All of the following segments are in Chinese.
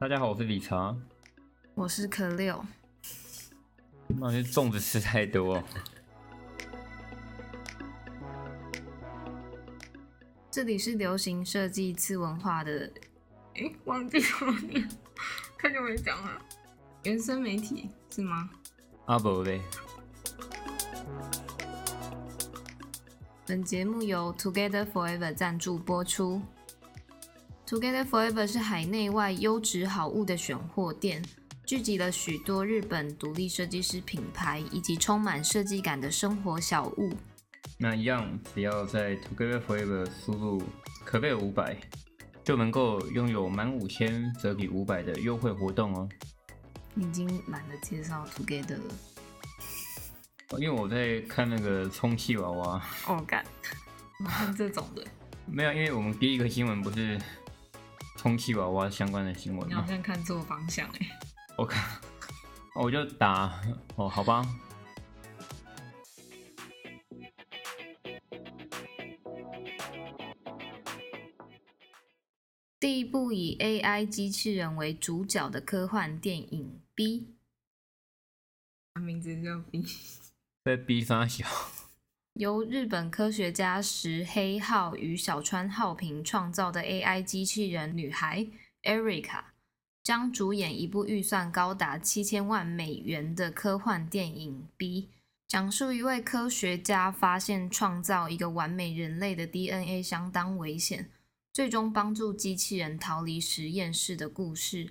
大家好，我是理查。我是可六。那些粽子吃太多。这里是流行设计次文化的，哎，忘记了念，太久没讲了。原生媒体是吗？阿伯嘞。本节目由 Together Forever 赞助播出。Together Forever 是海内外优质好物的选货店，聚集了许多日本独立设计师品牌以及充满设计感的生活小物。那一样，只要在 Together Forever 输入可贝尔五百，就能够拥有满五千折抵五百的优惠活动哦。已经懒得介绍 Together 了，因为我在看那个充气娃娃。哦，干，这种的。没有，因为我们第一个新闻不是充气娃娃相关的新闻？你好像看错方向哎。我看，我就打哦，好吧。第一部以 AI 机器人为主角的科幻电影《B》，名字叫 B，在 B 发小，由日本科学家石黑浩与小川浩平创造的 AI 机器人女孩 Erica，将主演一部预算高达七千万美元的科幻电影《B》，讲述一位科学家发现创造一个完美人类的 DNA 相当危险。最终帮助机器人逃离实验室的故事，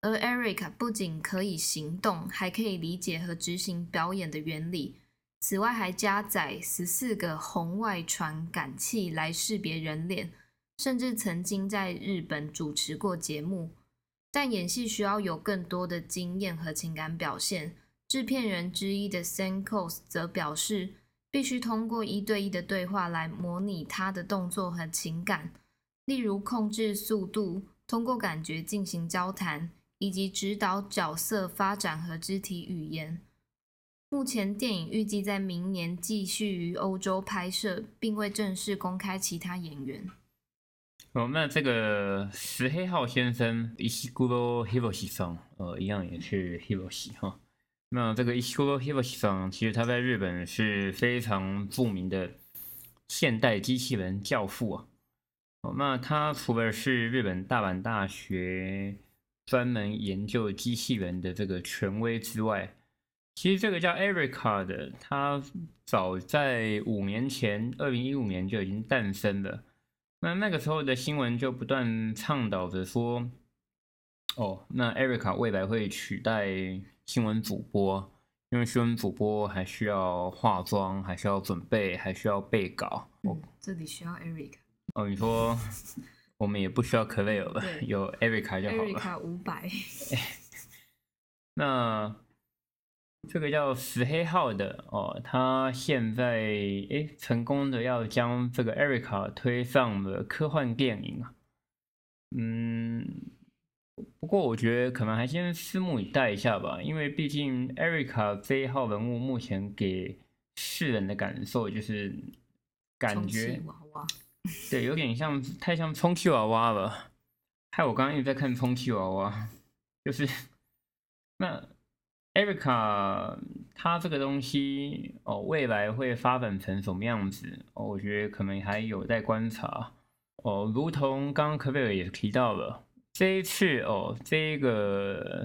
而 Erica 不仅可以行动，还可以理解和执行表演的原理。此外，还加载十四个红外传感器来识别人脸，甚至曾经在日本主持过节目。但演戏需要有更多的经验和情感表现。制片人之一的 Sankos 则表示，必须通过一对一的对话来模拟他的动作和情感。例如控制速度，通过感觉进行交谈，以及指导角色发展和肢体语言。目前电影预计在明年继续于欧洲拍摄，并未正式公开其他演员。哦，那这个石黑浩先生，Ishiguro Hiroshi 上，呃，一样也是 Hiroshi 哈。那这个 Ishiguro Hiroshi 上，其实他在日本是非常著名的现代机器人教父啊。哦，那他除了是日本大阪大学专门研究机器人的这个权威之外，其实这个叫 Erica 的，他早在五年前，二零一五年就已经诞生了。那那个时候的新闻就不断倡导着说，哦，那 Erica 未来会取代新闻主播，因为新闻主播还需要化妆，还需要准备，还需要背稿。哦，这里需要 Erica。哦，你说我们也不需要 c l a 了，有 Erica 就好了。Erica 五百。那这个叫石黑浩的哦，他现在哎成功的要将这个 Erica 推上了科幻电影啊。嗯，不过我觉得可能还先拭目以待一下吧，因为毕竟 Erica 这一号人物目前给世人的感受就是感觉。对，有点像，太像充气娃娃了。害我刚刚一直在看充气娃娃，就是 那 Erica 它这个东西哦，未来会发展成什么样子哦？我觉得可能还有待观察哦。如同刚刚科贝尔也提到了，这一次哦，这个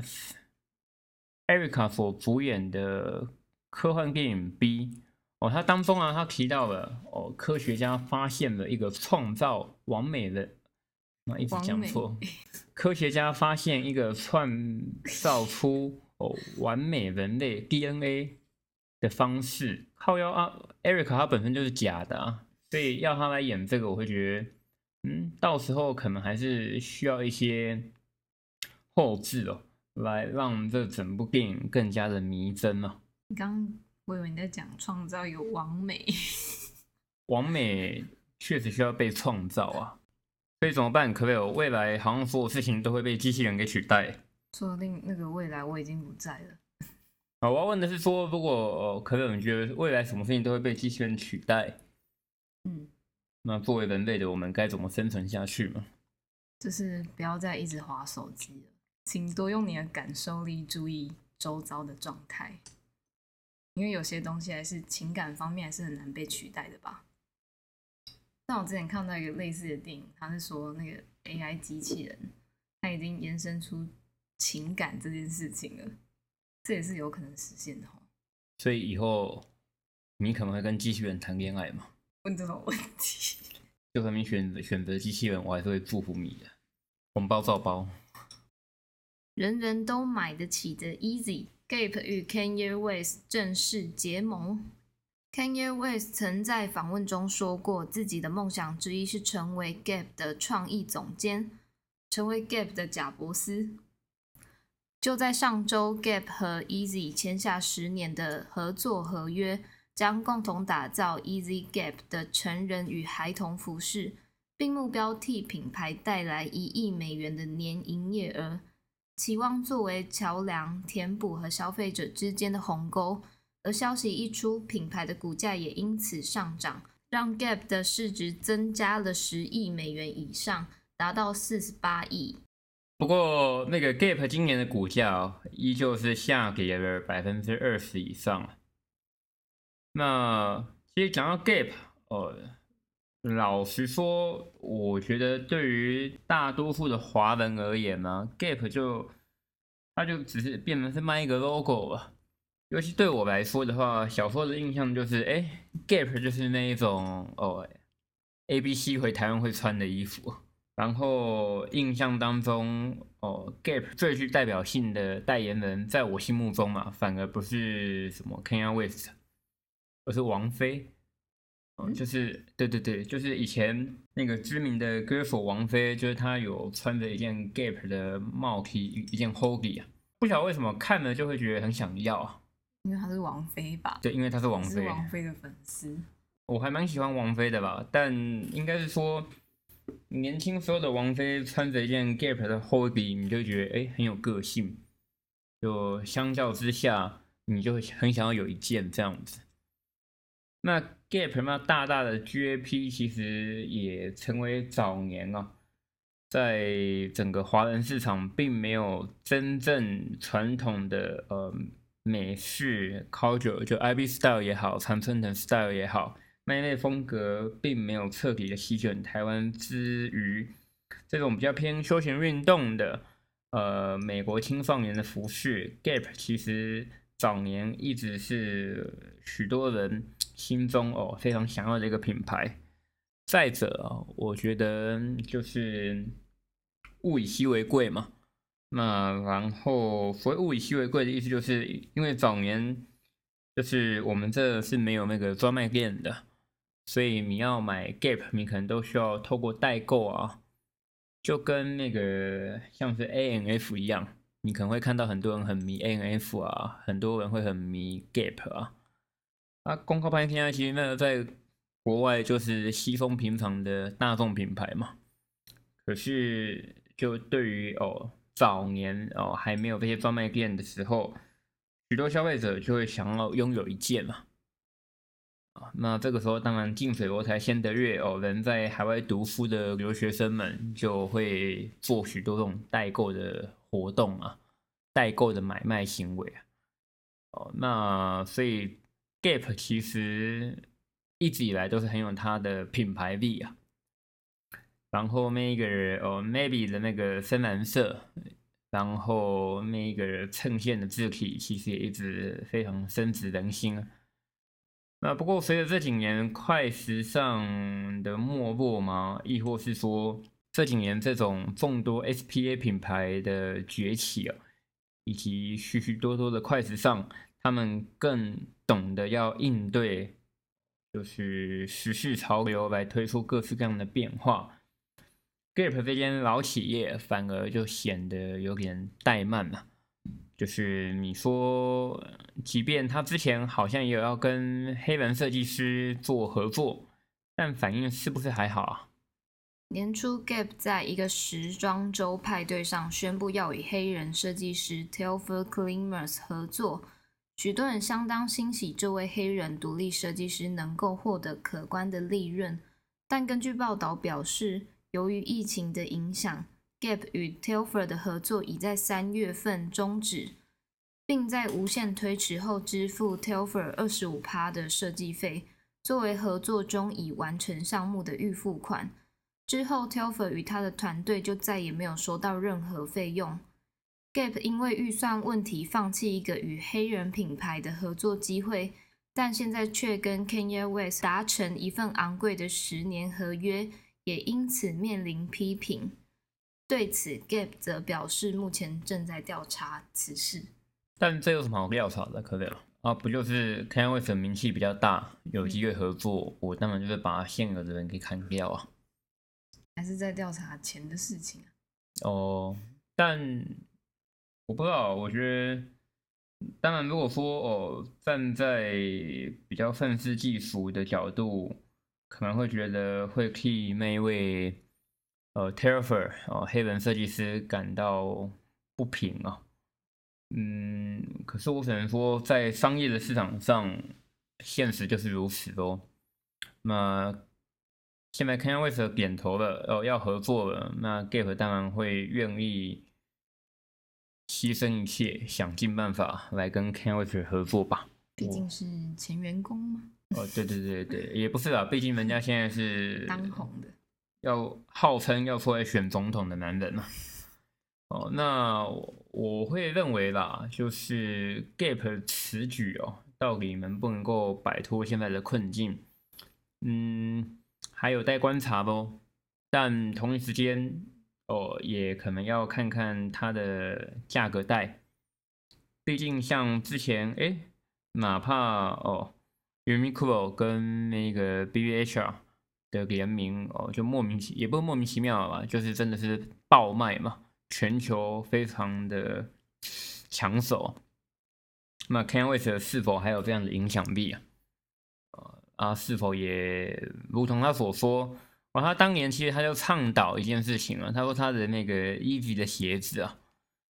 Erica 所主演的科幻电影 B。哦，他当中啊，他提到了哦，科学家发现了一个创造完美的，那一直讲错，科学家发现一个创造出哦完美人类 DNA 的方式。靠腰啊，Eric 他本身就是假的啊，所以要他来演这个，我会觉得，嗯，到时候可能还是需要一些后置哦，来让这整部电影更加的迷真哦。你刚。我以为你在讲创造有完美，完美确实需要被创造啊，所以怎么办？可不可以？未来好像所有事情都会被机器人给取代？说不定那个未来我已经不在了。啊，我要问的是说，如果可不可以？你觉得未来什么事情都会被机器人取代？嗯，那作为人类的我们该怎么生存下去嘛？就是不要再一直划手机了。请多用你的感受力注意周遭的状态，因为有些东西还是情感方面还是很难被取代的吧。但我之前看到一个类似的电影，他是说那个 AI 机器人，它已经延伸出情感这件事情了，这也是有可能实现的哦。所以以后你可能会跟机器人谈恋爱嘛？问这种问题，就算你选择选择机器人，我还是会祝福你的。红包照包。人人都买得起的 Easy，Gap 与 Kanye West 正式结盟。Kanye West 曾在访问中说过，自己的梦想之一是成为 Gap 的创意总监，成为 Gap 的贾伯斯。就在上周，Gap 和 Easy 签下十年的合作合约，将共同打造 Easy Gap 的成人与孩童服饰，并目标替品牌带来一亿美元的年营业额。期望作为桥梁，填补和消费者之间的鸿沟。而消息一出，品牌的股价也因此上涨，让 Gap 的市值增加了十亿美元以上，达到四十八亿。不过，那个 Gap 今年的股价依旧是下跌了百分之二十以上。那其实讲到 Gap，哦，老实说，我觉得对于大多数的华人而言呢，Gap 就它就只是变成是卖一个 logo 了。尤其对我来说的话，小时候的印象就是，哎，Gap 就是那一种哦，A B C 回台湾会穿的衣服。然后印象当中，哦，Gap 最具代表性的代言人，在我心目中嘛，反而不是什么 Kanye West，而是王菲。哦，就是对对对，就是以前那个知名的歌手王菲，就是她有穿着一件 Gap 的帽 T，一件 Hoodie 啊，不晓得为什么看了就会觉得很想要啊。因为她是王菲吧？对，因为她是王菲，是王菲的粉丝。我还蛮喜欢王菲的吧，但应该是说，年轻时候的王菲穿着一件 Gap 的 hoodie，你就觉得哎很有个性。就相较之下，你就很想要有一件这样子。那 Gap 那大大的 GAP 其实也成为早年啊，在整个华人市场并没有真正传统的呃。美式 culture 就 IB style 也好，常春藤 style 也好，那一类风格并没有彻底的席卷台湾之余，这种比较偏休闲运动的，呃，美国青少年的服饰 Gap 其实早年一直是许多人心中哦非常想要的一个品牌。再者，我觉得就是物以稀为贵嘛。那然后，所谓物以稀为贵的意思，就是因为早年就是我们这是没有那个专卖店的，所以你要买 Gap，你可能都需要透过代购啊，就跟那个像是 A N F 一样，你可能会看到很多人很迷 A N F 啊，很多人会很迷 Gap 啊。啊，公开拍片啊，其实那个在国外就是稀风平常的大众品牌嘛。可是就对于哦。早年哦，还没有这些专卖店的时候，许多消费者就会想要拥有一件嘛。那这个时候当然近水楼台先得月哦，人在海外读书的留学生们就会做许多这种代购的活动啊，代购的买卖行为啊。哦，那所以 Gap 其实一直以来都是很有它的品牌力啊。然后那个哦，maybe 的那个深蓝色，然后那个衬线的字体其实也一直非常深植人心。那不过随着这几年快时尚的没落嘛，亦或是说这几年这种众多 SPA 品牌的崛起啊，以及许许多多的快时尚，他们更懂得要应对，就是时事潮流来推出各式各样的变化。Gap 这间老企业反而就显得有点怠慢嘛，就是你说，即便他之前好像也有要跟黑人设计师做合作，但反应是不是还好啊？年初 Gap 在一个时装周派对上宣布要与黑人设计师 Telfer Klimers 合作，许多人相当欣喜这位黑人独立设计师能够获得可观的利润，但根据报道表示。由于疫情的影响 Gap 与 Telfer 的合作已在三月份终止，并在无限推迟后支付 Telfer 二十五趴的设计费，作为合作中已完成项目的预付款。之后，Telfer 与他的团队就再也没有收到任何费用。Gap 因为预算问题放弃一个与黑人品牌的合作机会，但现在却跟 Kanye West 达成一份昂贵的十年合约，也因此面临批评。对此，Gap 则表示目前正在调查此事。但这有什么好调查的？可了啊，不就是 Kanye West 名气比较大，有机会合作，我当然就是把现有的人给砍掉啊。还是在调查钱的事情啊？哦，但我不知道，我觉得，当然，如果说哦，站在比较愤世嫉俗的角度，可能会觉得会替那一位。呃 t e r r f e r 哦，黑人设计师感到不平啊。嗯，可是我只能说，在商业的市场上，现实就是如此哦。那现在 Kanye West 点头了，哦，要合作了，那 Gap 当然会愿意牺牲一切，想尽办法来跟 Kanye West 合作吧。毕竟是前员工嘛。哦，对对对对，也不是啊，毕竟人家现在是当红的。要号称要出来选总统的男人嘛？哦，那我会认为啦，就是 Gap 此举哦，到底能不能够摆脱现在的困境？嗯，还有待观察咯。但同一时间哦，也可能要看看它的价格带。毕竟像之前哎，哪怕哦，Uniqlo 跟那个 BBH 啊的联名哦，就莫名其也不是莫名其妙吧，就是真的是爆卖嘛，全球非常的抢手。那 Kanye West 是否还有这样的影响力啊？啊，是否也如同他所说，哦，他当年其实他就倡导一件事情啊，他说他的那个 Easy 的鞋子啊，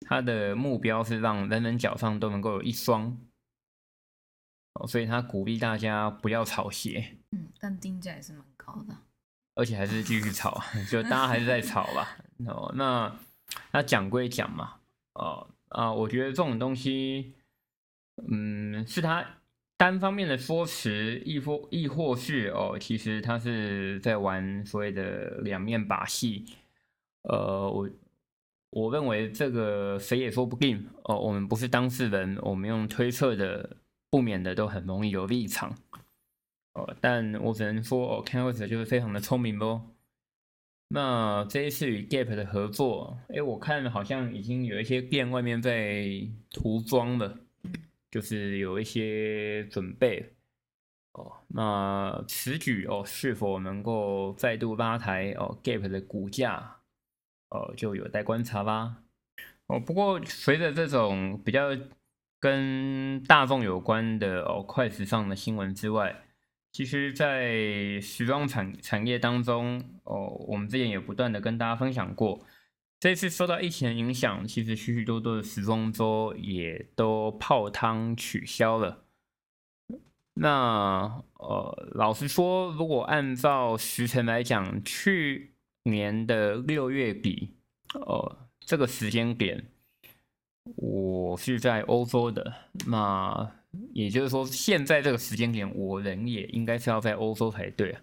他的目标是让人人脚上都能够有一双。哦，所以他鼓励大家不要炒鞋。嗯，但定价也是蛮。高的，而且还是继续炒，就大家还是在炒吧。哦，那那讲归讲嘛，哦啊，我觉得这种东西，嗯，是他单方面的说辞，亦或亦或是哦，其实他是在玩所谓的两面把戏。呃，我我认为这个谁也说不定。哦，我们不是当事人，我们用推测的，不免的都很容易有立场。哦但我只能说，哦 c a n v a s 就是非常的聪明哦。那这一次与 Gap 的合作，哎，我看好像已经有一些店外面在涂装了，就是有一些准备。哦，那此举哦，是否能够再度拉抬哦 Gap 的股价，哦，就有待观察吧。哦，不过随着这种比较跟大众有关的哦快时尚的新闻之外，其实，在时装产产业当中，哦，我们之前也不断的跟大家分享过，这次受到疫情的影响，其实许许多多的时装周也都泡汤取消了。那，呃，老实说，如果按照时辰来讲，去年的六月底，呃，这个时间点，我是在欧洲的，那。也就是说，现在这个时间点，我人也应该是要在欧洲才对。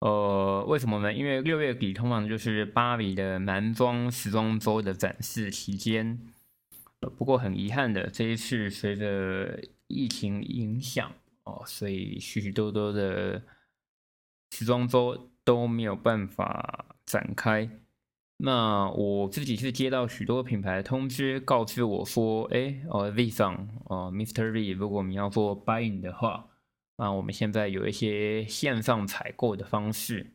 呃，为什么呢？因为六月底通常就是巴黎的男装时装周的展示期间。不过很遗憾的，这一次随着疫情影响哦，所以许许多多的时装周都没有办法展开。那我自己是接到许多品牌的通知，告知我说，哎，哦，V 上，哦，Mr. V，如果你要做 buying 的话，那我们现在有一些线上采购的方式。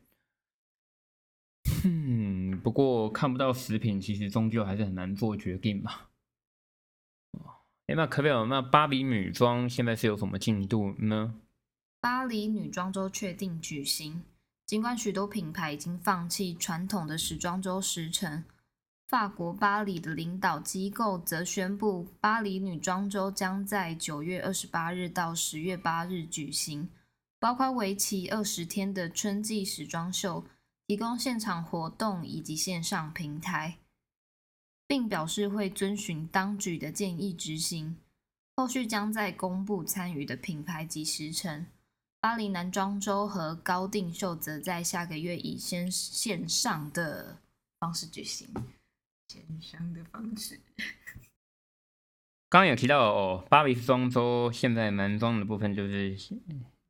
嗯，不过看不到食品，其实终究还是很难做决定吧。哎，那可不可以？那巴黎女装现在是有什么进度呢？巴黎女装周确定举行。尽管许多品牌已经放弃传统的时装周时程，法国巴黎的领导机构则宣布，巴黎女装周将在九月二十八日到十月八日举行，包括为期二十天的春季时装秀、提供现场活动以及线上平台，并表示会遵循当局的建议执行。后续将在公布参与的品牌及时程。巴黎男装周和高定秀则在下个月以先线上的方式举行。线上的方式。刚刚有提到哦，巴黎时装周现在男装的部分就是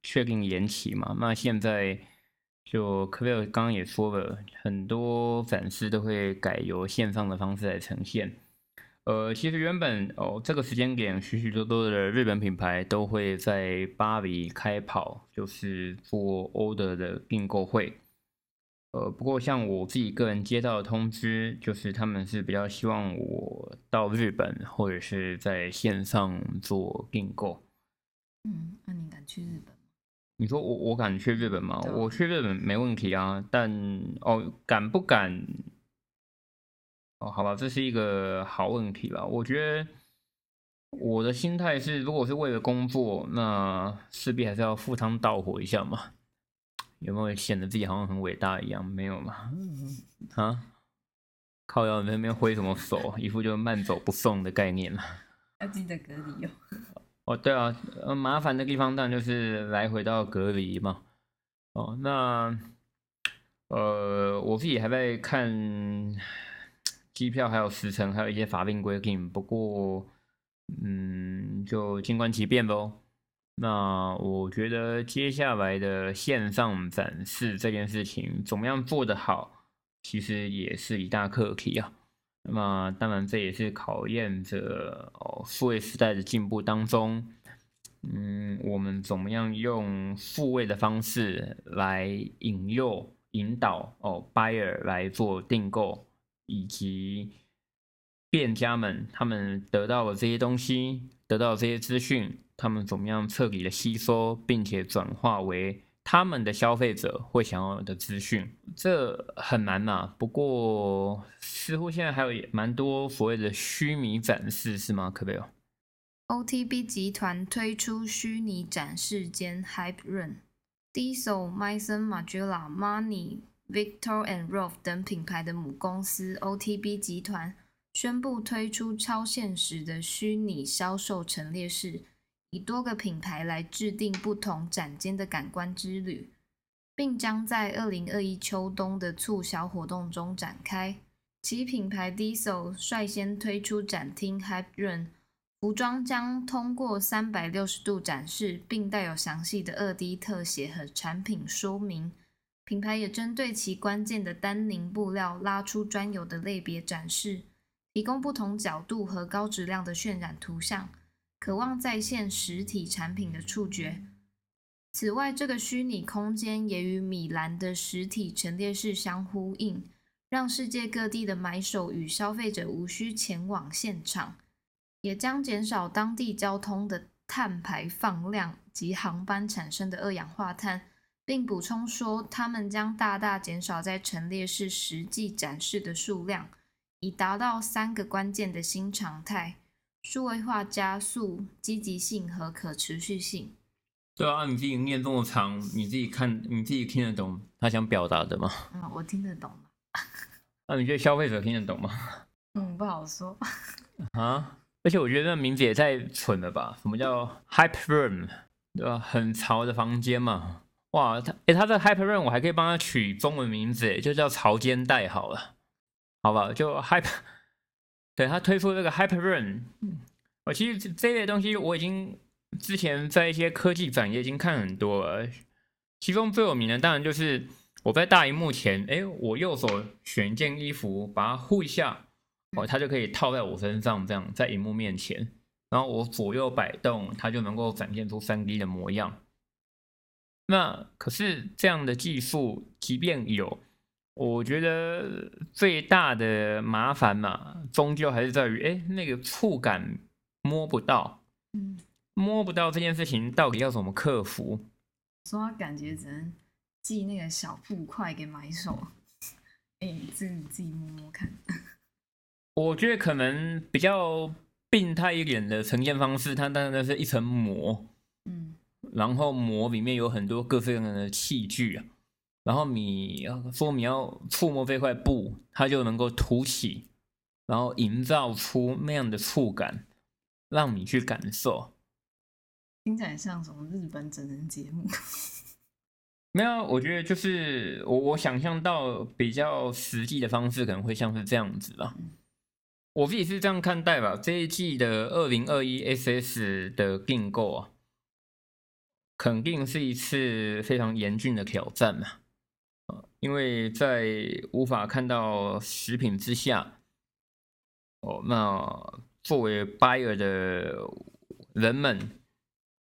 确定延期嘛？那现在就可贝尔刚刚也说了，很多展示都会改由线上的方式来呈现。呃，其实原本哦，这个时间点许许多多的日本品牌都会在巴黎开跑，就是做 order 的订购会。呃，不过像我自己个人接到的通知，就是他们是比较希望我到日本或者是在线上做订购。嗯，那你敢去日本吗？你说我我敢去日本吗？我去日本没问题啊，但哦，敢不敢？哦，好吧，这是一个好问题吧？我觉得我的心态是，如果是为了工作，那势必还是要赴汤蹈火一下嘛。有没有显得自己好像很伟大一样？没有嘛？啊？靠腰那边挥什么手，一副就慢走不送的概念嘛？要记得隔离哦。哦，对啊，呃，麻烦的地方当然就是来回到隔离嘛。哦，那呃，我自己还在看机票，还有时程，还有一些法令规定。不过，嗯，就静观其变喽。那我觉得接下来的线上展示这件事情怎么样做得好，其实也是一大课题啊。那么当然这也是考验着哦，数位时代的进步当中，嗯，我们怎么样用复位的方式来引诱、引导哦，buyer 来做订购，以及店家们他们得到了这些东西，得到这些资讯。他们怎么样彻底的吸收，并且转化为他们的消费者会想要的资讯？这很难呐。不过似乎现在还有蛮多所谓的虚拟展示，是吗？可不可以？OTB 集团推出虚拟展示间 Hype Run，Diesel、Maison Margiela、Money、Victor and Rolf 等品牌的母公司 OTB 集团宣布推出超现实的虚拟销售陈列室。以多个品牌来制定不同展间的感官之旅，并将在二零二一秋冬的促销活动中展开。其品牌 Diesel 率先推出展厅 Hype Run，服装将通过三百六十度展示，并带有详细的二 D 特写和产品说明。品牌也针对其关键的丹宁布料拉出专有的类别展示，提供不同角度和高质量的渲染图像。渴望再现实体产品的触觉。此外，这个虚拟空间也与米兰的实体陈列室相呼应，让世界各地的买手与消费者无需前往现场，也将减少当地交通的碳排放量及航班产生的二氧化碳，并补充说，他们将大大减少在陈列室实际展示的数量，以达到三个关键的新常态。数位化加速积极性和可持续性。对啊，你自己念这么长，你自己看，你自己听得懂他想表达的吗？嗯，我听得懂。那你觉得消费者听得懂吗？嗯，不好说。啊！而且我觉得那名字也太蠢了吧？什么叫 Hype Room？对吧？很潮的房间嘛。哇，他哎，他这 Hype Room 我还可以帮他取中文名字，就叫潮间带好了。好吧，就 Hyper，。对他推出这个 Hyper Run，我其实这类东西我已经之前在一些科技展也已经看很多了。其中最有名的当然就是我在大荧幕前，哎，我右手选一件衣服，把它呼一下，哦，它就可以套在我身上，这样在荧幕面前，然后我左右摆动，它就能够展现出三 D 的模样。那可是这样的技术，即便有。我觉得最大的麻烦嘛，终究还是在于，哎，那个触感摸不到，嗯，摸不到这件事情到底要怎么克服？说他感觉只能寄那个小布块给买手，哎，自己自己摸摸看。我觉得可能比较病态一点的呈现方式，它当然是一层膜，嗯，然后膜里面有很多各式各样的器具啊。然后你说你要触摸这块布，它就能够凸起，然后营造出那样的触感，让你去感受。听起来像什么日本整人节目？没有，我觉得就是我我想象到比较实际的方式，可能会像是这样子吧。我自己是这样看待吧。这一季的二零二一 SS 的订购啊，肯定是一次非常严峻的挑战嘛。因为在无法看到食品之下，哦，那作为 buyer 的人们。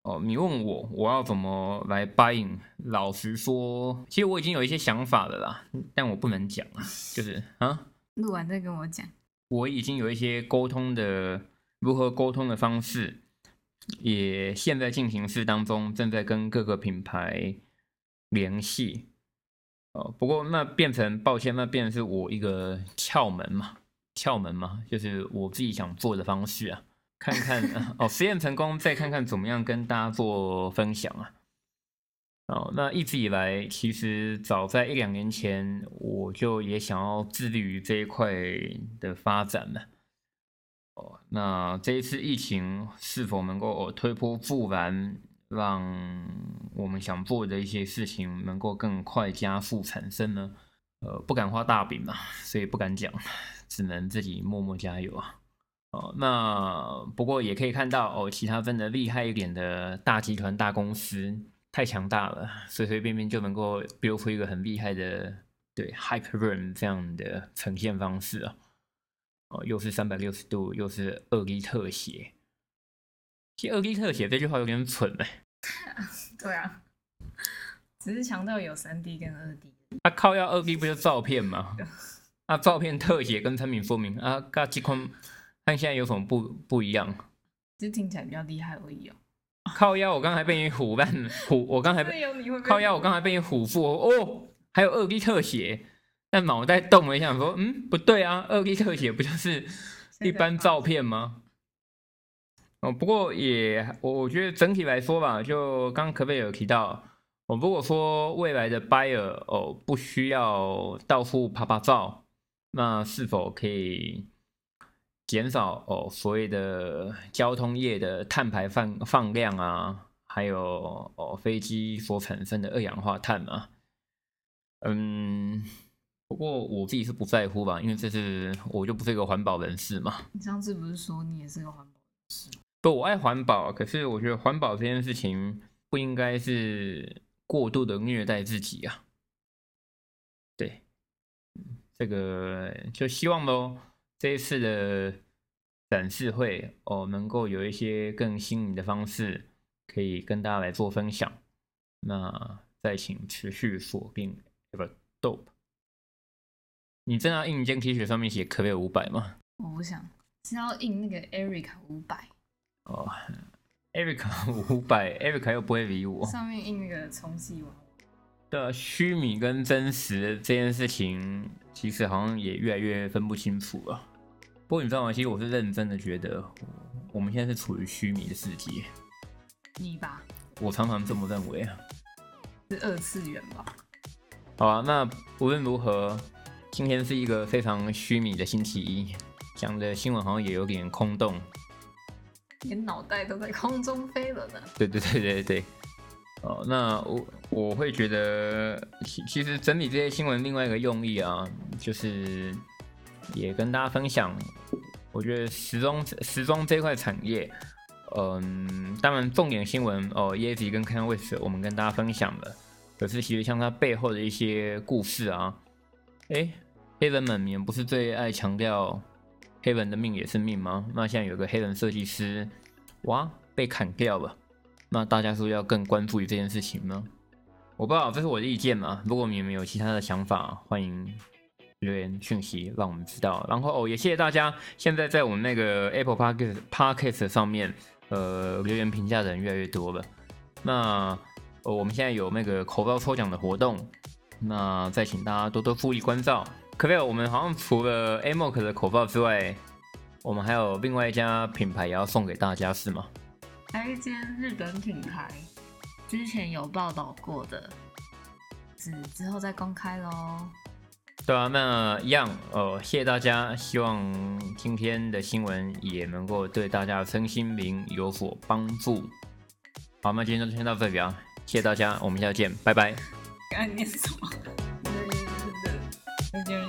哦，你问我我要怎么来 buying？老实说，其实我已经有一些想法了啦，但我不能讲啊，就是啊，录完再跟我讲。我已经有一些沟通的如何沟通的方式，也现在进行式当中，正在跟各个品牌联系。哦，不过那变成抱歉，那变成是我一个窍门嘛，窍门嘛，就是我自己想做的方式啊。看看哦，实验成功，再看看怎么样跟大家做分享啊。哦，那一直以来，其实早在一两年前，我就也想要致力于这一块的发展了。那这一次疫情是否能够推波助澜，让我们想做的一些事情能够更快加速产生呢？呃，不敢画大饼嘛，所以不敢讲，只能自己默默加油啊。哦，那不过也可以看到哦，其他分的厉害一点的大集团、大公司太强大了，随随便便就能够 build 出一个很厉害的对 hyperburn 这样的呈现方式啊！又是三百六十度，又是二 D 特写。其实二 D 特写这句话有点蠢哎。对啊，只是强调有三 D 跟二 D。啊靠，要二 D 不就照片吗？啊，照片特写跟产品说明啊，嘎几款。看现在有什么不不一样？就听起来比较厉害而已哦。靠腰，我刚才被你唬烂，唬我刚才被靠腰，我刚才被你唬住哦。还有二 D 特写，但脑袋动了一下，说嗯不对啊，二 D 特写不就是一般照片吗？哦，不过也我我觉得整体来说吧，就刚可贝有提到，我如果说未来的 buyer 哦不需要到处拍拍照，那是否可以？减少哦，所谓的交通业的碳排放放量啊，还有哦飞机所产生的二氧化碳啊，嗯，不过我自己是不在乎吧，因为这是我就不是一个环保人士嘛。你上次不是说你也是个环保人士？不，我爱环保，可是我觉得环保这件事情不应该是过度的虐待自己啊。对，这个就希望喽。这一次的展示会哦，能够有一些更新颖的方式可以跟大家来做分享。那再请持续锁定 Ever Dope。你真要印一件 T 恤上面写可不可以五百吗？我不想，是要印那个 Erica 五百。哦，Erica 五百，Erica 又不会理我。上面印那个充气娃娃。的虚拟跟真实这件事情，其实好像也越来越分不清楚了。不过你知道吗？其实我是认真的，觉得我们现在是处于虚拟的世界。你吧？我常常这么认为啊。是二次元吧？好啊，那无论如何，今天是一个非常虚拟的星期一，讲的新闻好像也有点空洞，连脑袋都在空中飞了呢。对对对对对。哦，那我我会觉得，其其实整理这些新闻另外一个用意啊，就是也跟大家分享，我觉得时装时装这块产业，嗯，当然重点新闻哦，椰子跟 Ken West 我们跟大家分享了，可是其实像它背后的一些故事啊，哎，黑人们也不是最爱强调黑人的命也是命吗？那现在有个黑人设计师，哇，被砍掉了。那大家是不是要更关注于这件事情吗？我不知道，这是我的意见嘛。如果你们有其他的想法，欢迎留言讯息让我们知道。然后哦，也谢谢大家，现在在我们那个 Apple Podcast Podcast 上面，呃，留言评价的人越来越多了。那呃，我们现在有那个口罩抽奖的活动，那再请大家多多注意关照。可不可以？我们好像除了 Amok 的口罩之外，我们还有另外一家品牌也要送给大家，是吗？还有一间日本品牌，之前有报道过的只之后再公开喽。对啊，那一样呃，谢谢大家，希望今天的新闻也能够对大家的身心灵有所帮助。好，那今天就先到这里啊，谢谢大家，我们下次见，拜拜。 안녕히 있 어. 네, 네.